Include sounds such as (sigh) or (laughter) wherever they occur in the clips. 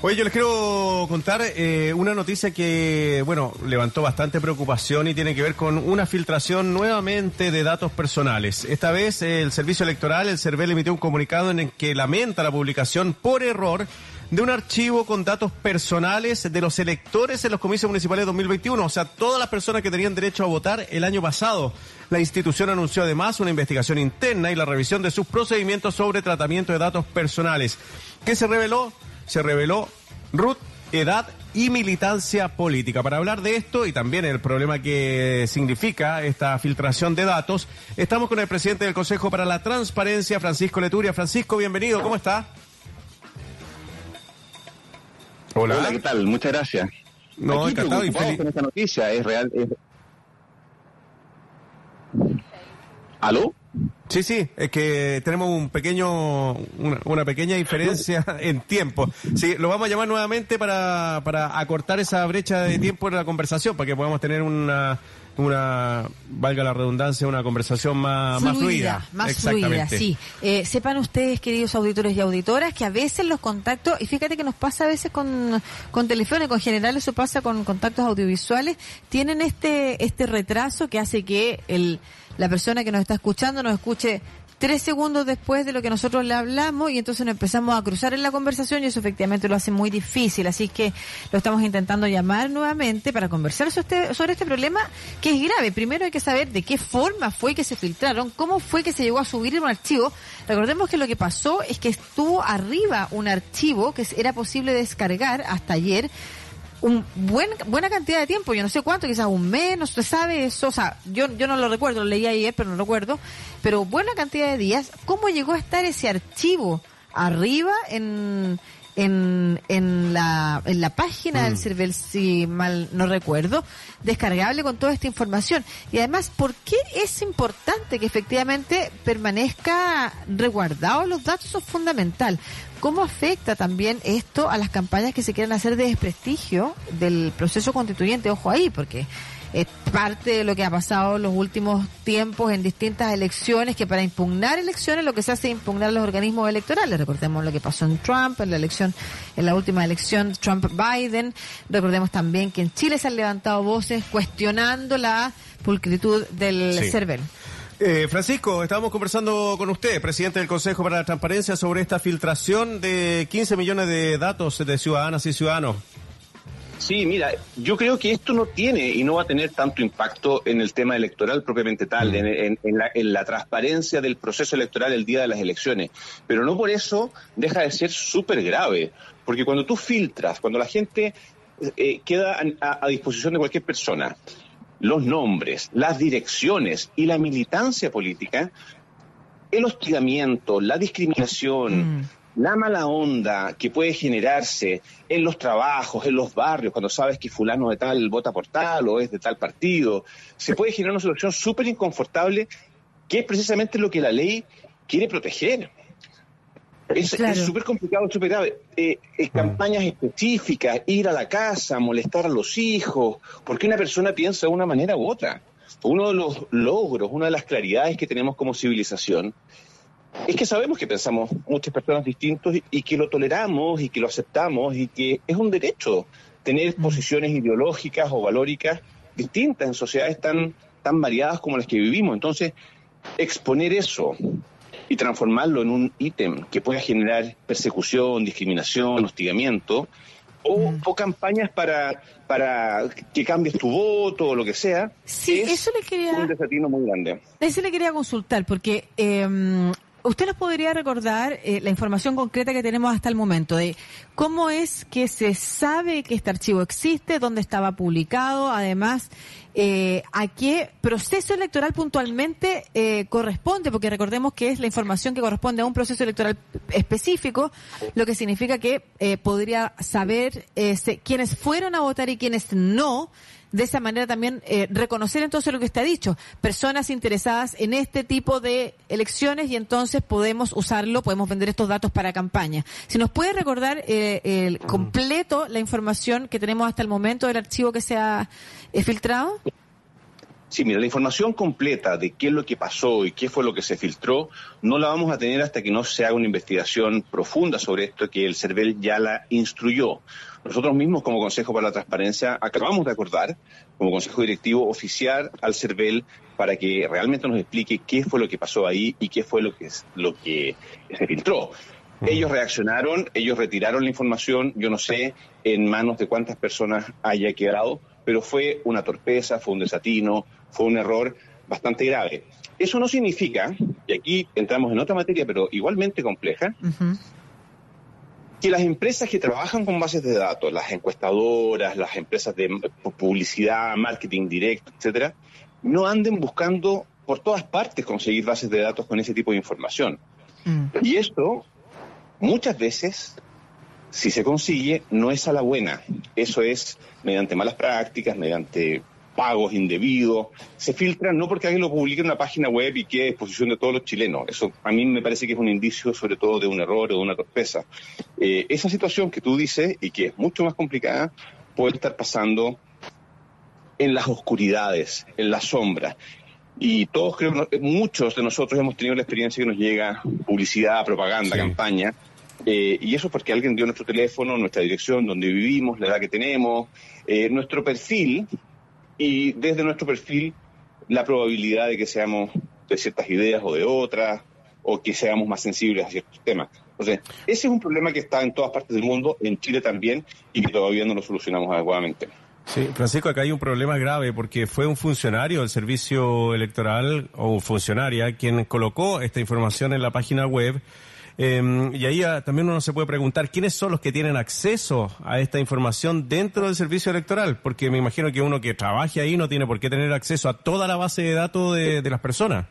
Oye, yo les quiero contar eh, una noticia que, bueno, levantó bastante preocupación y tiene que ver con una filtración nuevamente de datos personales. Esta vez el Servicio Electoral, el CERVEL, emitió un comunicado en el que lamenta la publicación por error de un archivo con datos personales de los electores en los comicios municipales de 2021, o sea, todas las personas que tenían derecho a votar el año pasado. La institución anunció además una investigación interna y la revisión de sus procedimientos sobre tratamiento de datos personales. ¿Qué se reveló? Se reveló Ruth, edad y militancia política. Para hablar de esto y también el problema que significa esta filtración de datos, estamos con el presidente del Consejo para la Transparencia, Francisco Leturia. Francisco, bienvenido, ¿cómo está? Hola. Hola, ¿qué tal? Muchas gracias. No, Aquí encantado y feliz. Con esta noticia, es real. ¿Aló? Sí, sí, es que tenemos un pequeño, una, pequeña diferencia (laughs) en tiempo. Sí, lo vamos a llamar nuevamente para, para acortar esa brecha de tiempo en la conversación, para que podamos tener una, una, valga la redundancia, una conversación más fluida. Más fluida, más fluida sí. Eh, sepan ustedes, queridos auditores y auditoras, que a veces los contactos, y fíjate que nos pasa a veces con, con teléfono, con general eso pasa con contactos audiovisuales, tienen este, este retraso que hace que el la persona que nos está escuchando nos escuche tres segundos después de lo que nosotros le hablamos y entonces nos empezamos a cruzar en la conversación y eso efectivamente lo hace muy difícil. Así que lo estamos intentando llamar nuevamente para conversar sobre este, este problema que es grave. Primero hay que saber de qué forma fue que se filtraron, cómo fue que se llegó a subir un archivo. Recordemos que lo que pasó es que estuvo arriba un archivo que era posible descargar hasta ayer un buen, buena cantidad de tiempo, yo no sé cuánto, quizás un mes, no se sabe eso, o sea, yo, yo no lo recuerdo, lo leí ayer, pero no lo recuerdo, pero buena cantidad de días, ¿cómo llegó a estar ese archivo arriba en, en, en, la, en la página del mm. CERVEL, si mal no recuerdo, descargable con toda esta información. Y además, ¿por qué es importante que efectivamente permanezca resguardado los datos? Eso es fundamental. ¿Cómo afecta también esto a las campañas que se quieren hacer de desprestigio del proceso constituyente? Ojo ahí, porque es parte de lo que ha pasado en los últimos tiempos en distintas elecciones, que para impugnar elecciones lo que se hace es impugnar los organismos electorales. Recordemos lo que pasó en Trump, en la elección, en la última elección Trump-Biden. Recordemos también que en Chile se han levantado voces cuestionando la pulcritud del CERVEL. Eh, Francisco, estábamos conversando con usted, presidente del Consejo para la Transparencia, sobre esta filtración de 15 millones de datos de ciudadanas y ciudadanos. Sí, mira, yo creo que esto no tiene y no va a tener tanto impacto en el tema electoral propiamente tal, en, la, en, la, transparencia del proceso electoral el día de las elecciones. Pero no por eso deja de ser súper grave, porque cuando tú filtras, cuando la gente eh, queda a disposición de cualquier persona, los nombres, las direcciones y la militancia política, el hostigamiento, la discriminación, mm. La mala onda que puede generarse en los trabajos, en los barrios, cuando sabes que fulano de tal vota por tal o es de tal partido, se puede generar una situación súper inconfortable que es precisamente lo que la ley quiere proteger. Es súper complicado, súper grave. Eh, mm. campañas específicas, ir a la casa, molestar a los hijos, porque una persona piensa de una manera u otra. Uno de los logros, una de las claridades que tenemos como civilización es que sabemos que pensamos muchas personas distintos y, que lo toleramos y que lo aceptamos y que es un derecho tener mm. posiciones ideológicas o valóricas distintas en sociedades tan, tan variadas como las que vivimos. Entonces, exponer eso y transformarlo en un ítem que pueda generar persecución, discriminación, hostigamiento, o, mm. campañas para, para que cambies tu voto o lo que sea. Sí, eso le quería. Un desatino muy grande. Eso le quería consultar, porque eh, ¿Usted nos podría recordar eh, la información concreta que tenemos hasta el momento de cómo es que se sabe que este archivo existe, dónde estaba publicado, además, eh, a qué proceso electoral puntualmente eh, corresponde? Porque recordemos que es la información que corresponde a un proceso electoral específico, lo que significa que podría saber quiénes fueron a votar y quiénes no de esa manera también eh, reconocer entonces lo que ha dicho, personas interesadas en este tipo de elecciones y entonces podemos usarlo, podemos vender estos datos para campaña. Si nos puede recordar eh, el completo la información que tenemos hasta el momento del archivo que se ha eh, filtrado. Sí, mira, la información completa de qué es lo que pasó y qué fue lo que se filtró, no la vamos a tener hasta que no se haga una investigación profunda sobre esto que el CERVEL ya la instruyó. Nosotros mismos, como Consejo para la Transparencia, acabamos de acordar, como Consejo Directivo, oficiar al CERVEL para que realmente nos explique qué fue lo que pasó ahí y qué fue lo que, lo que se filtró. Ellos reaccionaron, ellos retiraron la información, yo no sé en manos de cuántas personas haya quedado, pero fue una torpeza, fue un desatino, fue un error bastante grave. Eso no significa, y aquí entramos en otra materia, pero igualmente compleja, que las empresas que trabajan con bases de datos, las encuestadoras, las empresas de publicidad, marketing directo, etcétera, no anden buscando por todas partes conseguir bases de datos con ese tipo de información. Mm. Y esto, muchas veces, si se consigue, no es a la buena. Eso es mediante malas prácticas, mediante pagos indebidos, se filtran no porque alguien lo publique en una página web y quede a disposición de todos los chilenos. Eso a mí me parece que es un indicio sobre todo de un error o de una torpeza. Eh, esa situación que tú dices y que es mucho más complicada puede estar pasando en las oscuridades, en las sombras. Y todos creo, muchos de nosotros hemos tenido la experiencia que nos llega publicidad, propaganda, campaña, eh, y eso es porque alguien dio nuestro teléfono, nuestra dirección, donde vivimos, la edad que tenemos, eh, nuestro perfil, y desde nuestro perfil la probabilidad de que seamos de ciertas ideas o de otras, o que seamos más sensibles a ciertos temas. Entonces, ese es un problema que está en todas partes del mundo, en Chile también, y que todavía no lo solucionamos adecuadamente. Sí, Francisco, acá hay un problema grave porque fue un funcionario del servicio electoral o funcionaria quien colocó esta información en la página web Em, y ahí ah, también uno se puede preguntar quiénes son los que tienen acceso a esta información dentro del servicio electoral, porque me imagino que uno que trabaje ahí no tiene por qué tener acceso a toda la base de datos de, las personas.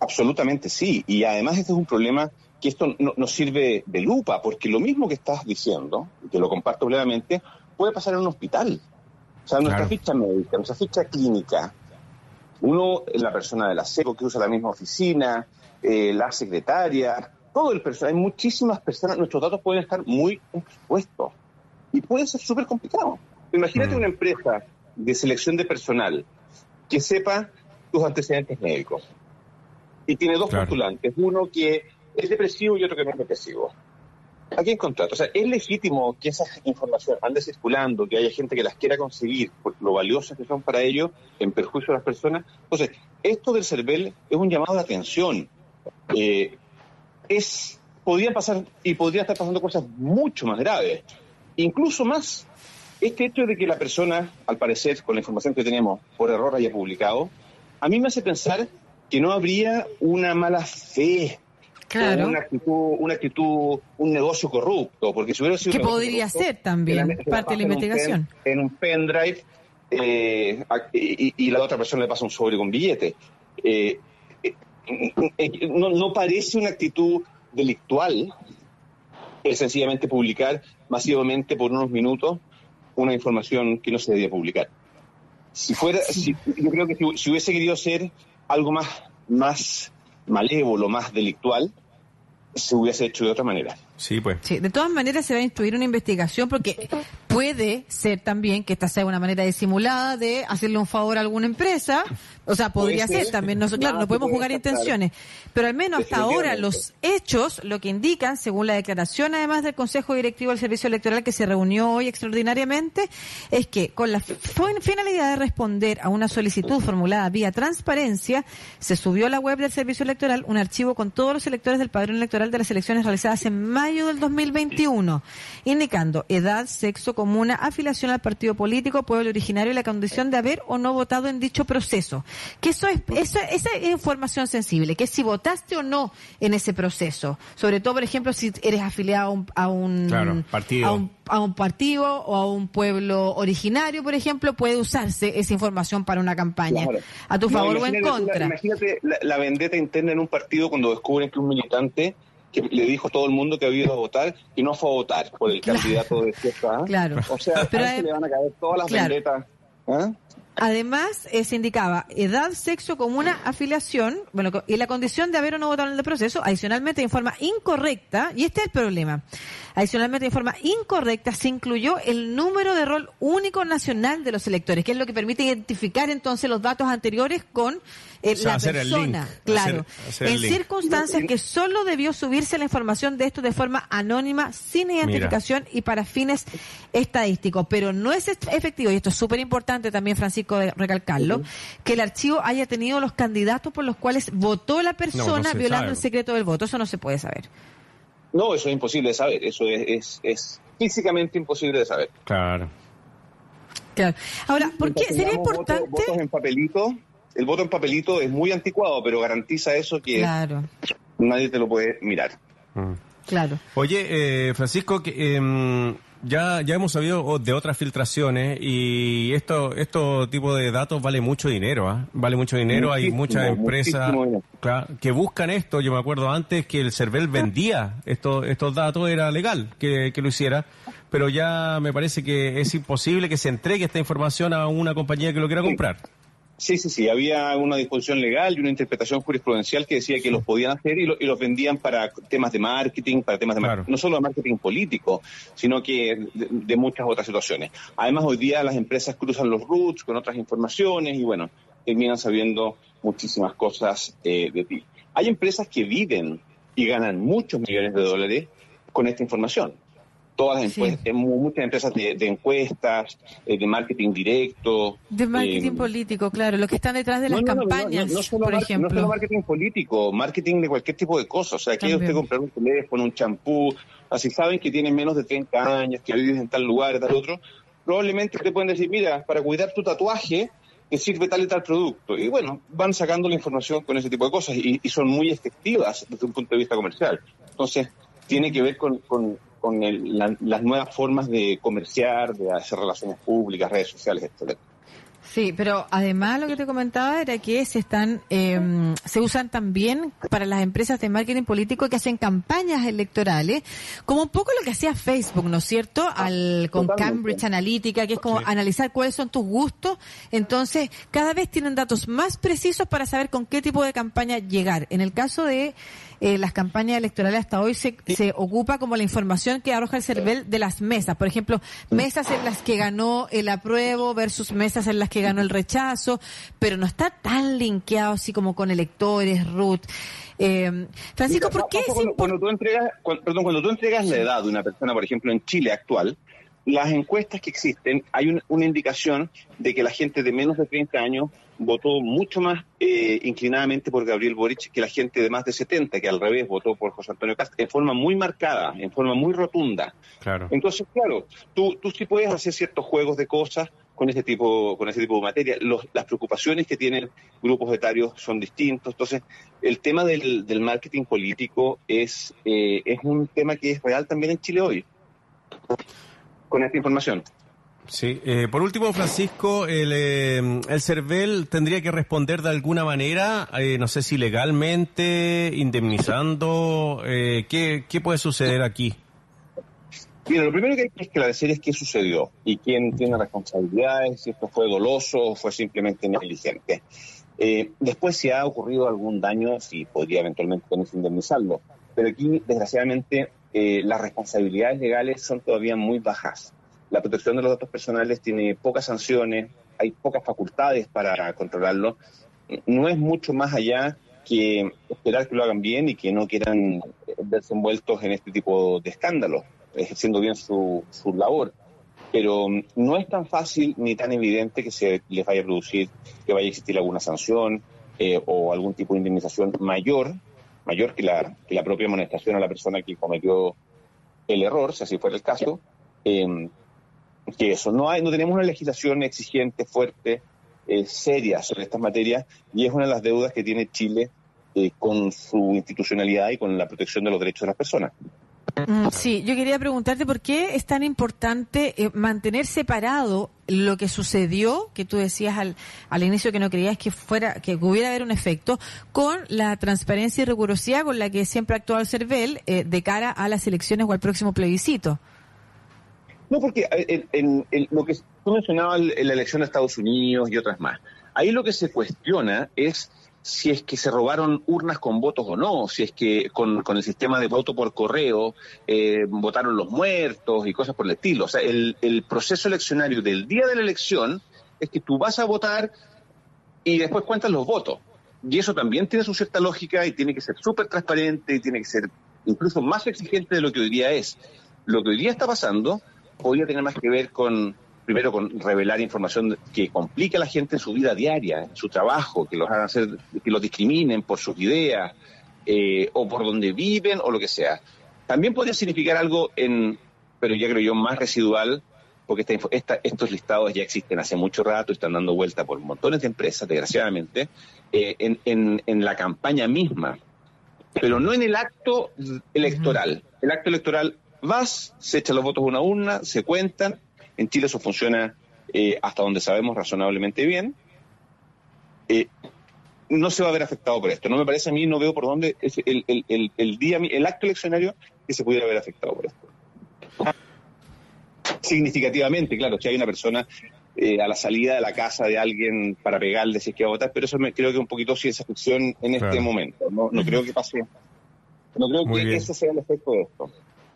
absolutamente sí, y además este es un problema que esto no, nos sirve de lupa, porque lo mismo que estás diciendo, y te lo comparto plenamente, puede pasar en un hospital. O sea, nuestra ficha médica, nuestra ficha clínica, uno, la persona de la SECO que usa la misma oficina, eh, la secretaria, todo el personal, hay muchísimas personas, nuestros datos pueden estar muy expuestos y puede ser súper complicado. Imagínate mm. una empresa de selección de personal que sepa tus antecedentes médicos y tiene dos postulantes, uno que es depresivo y otro que no es depresivo. ¿A quién contrata? O sea, es legítimo que esa información ande circulando, que haya gente que las quiera conseguir, por lo valiosas que son para ellos, en perjuicio de las personas. Entonces, esto del CERVEL es un llamado de atención. Eh, es, podría pasar y podría estar pasando cosas mucho más graves. Incluso más, este hecho de que la persona, al parecer, con la información que tenemos, por error haya publicado, a mí me hace pensar que no habría una mala fe Claro. Una actitud, una actitud, un negocio corrupto, porque si hubiera sido que podría ser también parte de la investigación. en un pendrive eh, y, la otra persona le pasa un sobre con billete. Eh, no, parece una actitud delictual es sencillamente publicar masivamente por unos minutos una información que no se debía publicar. Si fuera, yo creo que si, hubiese querido ser algo más, más malévolo, más delictual, se hubiese hecho de otra manera. Sí, pues. Sí, de todas maneras se va a instruir una investigación porque puede ser también que esta sea una manera disimulada de hacerle un favor a alguna empresa. O sea, podría ser, también. No, claro, no podemos jugar intenciones. Pero al menos hasta ahora los hechos lo que indican, según la declaración además del Consejo Directivo del Servicio Electoral que se reunió hoy extraordinariamente, es que con la finalidad de responder a una solicitud formulada vía transparencia, se subió a la web del Servicio Electoral un archivo con todos los electores del padrón electoral de las elecciones realizadas en mayo del 2021, indicando edad, sexo, comuna, afiliación al partido político, pueblo originario y la condición de haber o no votado en dicho proceso. Que eso es, esa es información sensible, que si votaste o no en ese proceso. Sobre todo, por ejemplo, si eres afiliado a un, partido. A un, partido o a un pueblo originario, por ejemplo, puede usarse esa información para una campaña. A tu favor o en contra. imagínate la, la vendetta interna en un partido cuando descubren que un militante que le dijo a todo el mundo que había ido a votar y no fue a votar por el candidato de cierta. Claro. O sea, a le van a caer todas las vendetas. ¿eh? Además, eh, se indicaba edad, sexo, comuna, afiliación, bueno, y la condición de haber o no votado en el proceso, adicionalmente de forma incorrecta, y este es el problema, adicionalmente de forma incorrecta se incluyó el número de rol único nacional de los electores, que es lo que permite identificar entonces los datos anteriores con eh, la persona. claro. en circunstancias que solo debió subirse la información de esto de forma anónima, sin identificación y para fines estadísticos. Pero no es efectivo, y esto es súper importante también, Francisco, de recalcarlo, que el archivo haya tenido los candidatos por los cuales votó la persona violando el secreto del voto. Eso no se puede saber. No, eso es imposible de saber. Eso es, es, físicamente imposible de saber. Claro. Claro. Ahora, ¿por qué sería importante? Votos en papelito. El voto en papelito es muy anticuado, pero garantiza eso que nadie te lo puede mirar. Mm. Claro. Oye, eh, Francisco, que, eh, ya, ya hemos sabido de otras filtraciones y esto, estos tipo de datos vale mucho dinero, ¿ah? Vale mucho dinero. Hay muchas empresas que buscan esto. Yo me acuerdo antes que el CERVEL vendía estos, estos datos, era legal que, que lo hiciera, pero ya me parece que es imposible que se entregue esta información a una compañía que lo quiera comprar. Sí, sí, sí. Había una disposición legal y una interpretación jurisprudencial que decía que los podían hacer y, los vendían para temas de marketing, para temas de no solo de marketing político, sino que de, muchas otras situaciones. Además, hoy día las empresas cruzan los roots con otras informaciones y bueno, terminan sabiendo muchísimas cosas eh, de ti. Hay empresas que viven y ganan muchos millones de dólares con esta información todas las encuestas, muchas empresas de, encuestas, eh, de marketing directo. De marketing eh, político, claro, los que están detrás de las campañas, por ejemplo. No solo marketing político, marketing de cualquier tipo de cosas. O sea, que usted comprar un teléfono, un champú, así saben que tienen menos de 30 años, que viven en tal lugar, tal otro, probablemente te pueden decir, mira, para cuidar tu tatuaje, te sirve tal y tal producto. Y bueno, van sacando la información con ese tipo de cosas y, son muy efectivas desde un punto de vista comercial. Entonces, tiene que ver con, con las nuevas formas de comerciar, de hacer relaciones públicas, redes sociales, etcétera. Sí, pero además lo que te comentaba era que se están, em, se usan también para las empresas de marketing político que hacen campañas electorales, como un poco lo que hacía Facebook, ¿no es cierto? Al, con Cambridge Analytica, que es como analizar cuáles son tus gustos. Entonces, cada vez tienen datos más precisos para saber con qué tipo de campaña llegar. En el caso de eh, las campañas electorales hasta hoy se, se ocupa como la información que arroja el CERVEL de las mesas. Por ejemplo, mesas en las que ganó el apruebo versus mesas en las que ganó el rechazo, pero no está tan linkeado así como con electores, Ruth. Eh, Francisco, ¿por qué cuando, tú entregas, perdón, cuando tú entregas la edad de una persona, por ejemplo, en Chile actual, las encuestas que existen, hay una indicación de que la gente de menos de 30 años votó mucho más eh, inclinadamente por Gabriel Boric que la gente de más de 70, que al revés votó por José Antonio Castro, en forma muy marcada, en forma muy rotunda. Claro. Entonces, claro, tú, tú sí puedes hacer ciertos juegos de cosas con ese tipo, con ese tipo de materia. las preocupaciones que tienen grupos etarios son distintos. Entonces, el tema del, del marketing político es, eh, es un tema que es real también en Chile hoy, con esta información. Sí, eh, por último, Francisco, el, eh, el CERVEL tendría que responder de alguna manera, eh, no sé si legalmente, indemnizando, ¿qué, ¿qué puede suceder aquí? Mira, lo primero que hay que esclarecer es qué sucedió y quién tiene responsabilidades, si esto fue doloso o fue simplemente negligente. después, si ha ocurrido algún daño, sí podría eventualmente tener que indemnizarlo. Pero aquí, desgraciadamente, las responsabilidades legales son todavía muy bajas la protección de los datos personales tiene pocas sanciones, hay pocas facultades para controlarlo. No es mucho más allá que esperar que lo hagan bien y que no quieran verse envueltos en este tipo de escándalos, ejerciendo bien su, su labor. Pero no es tan fácil ni tan evidente que se les vaya a producir, que vaya a existir alguna sanción eh, o algún tipo de indemnización mayor, mayor que la, que la propia amonestación a la persona que cometió el error, si así fuera el caso. Eh, que eso. No, hay, no tenemos una legislación exigente, fuerte, eh, seria sobre estas materias y es una de las deudas que tiene Chile eh, con su institucionalidad y con la protección de los derechos de las personas. Mm, sí, yo quería preguntarte por qué es tan importante eh, mantener separado lo que sucedió, que tú decías al, al inicio que no creías que fuera, que hubiera haber un efecto, con la transparencia y rigurosidad con la que siempre ha actuado el CERVEL de cara a las elecciones o al próximo plebiscito. No, porque en, lo que Tú mencionabas la elección de Estados Unidos y otras más. Ahí lo que se cuestiona es si es que se robaron urnas con votos o no, si es que con, el sistema de voto por correo eh, votaron los muertos y cosas por el estilo. O sea, el, el proceso eleccionario del día de la elección es que tú vas a votar y después cuentas los votos. Y eso también tiene su cierta lógica y tiene que ser súper transparente y tiene que ser incluso más exigente de lo que hoy día es. Lo que hoy día está pasando podría tener más que ver con primero con revelar información que complique a la gente en su vida diaria, en su trabajo, que los hagan hacer, que los discriminen por sus ideas eh, o por donde viven o lo que sea. También podría significar algo en, pero ya creo yo más residual, porque estos listados ya existen hace mucho rato, están dando vuelta por montones de empresas, desgraciadamente, eh, en, en, la campaña misma, pero no en el acto electoral. El acto electoral vas, se echan los votos a una se cuentan en Chile eso funciona eh, hasta donde sabemos razonablemente bien. Eh, no se va a ver afectado por esto. No me parece a mí, no veo por dónde es el, el, día, el acto eleccionario que se pudiera ver afectado por esto. Significativamente, claro, si hay una persona eh, a la salida de la casa de alguien para pegarle si es que va a votar, pero eso me, creo que un poquito ciencia ficción en este momento. No, no creo que pase, no creo que ese sea el efecto de esto.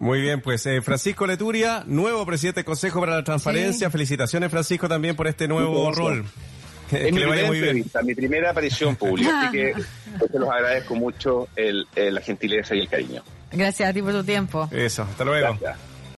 Muy bien, pues eh, Francisco Leturia, nuevo presidente del Consejo para la Transparencia. Felicitaciones, Francisco, también por este nuevo rol. Es (laughs) mi primera entrevista, mi primera aparición pública, así que (laughs) pues, los agradezco mucho el, la gentileza y el cariño. Gracias a ti por tu tiempo. Eso, hasta luego.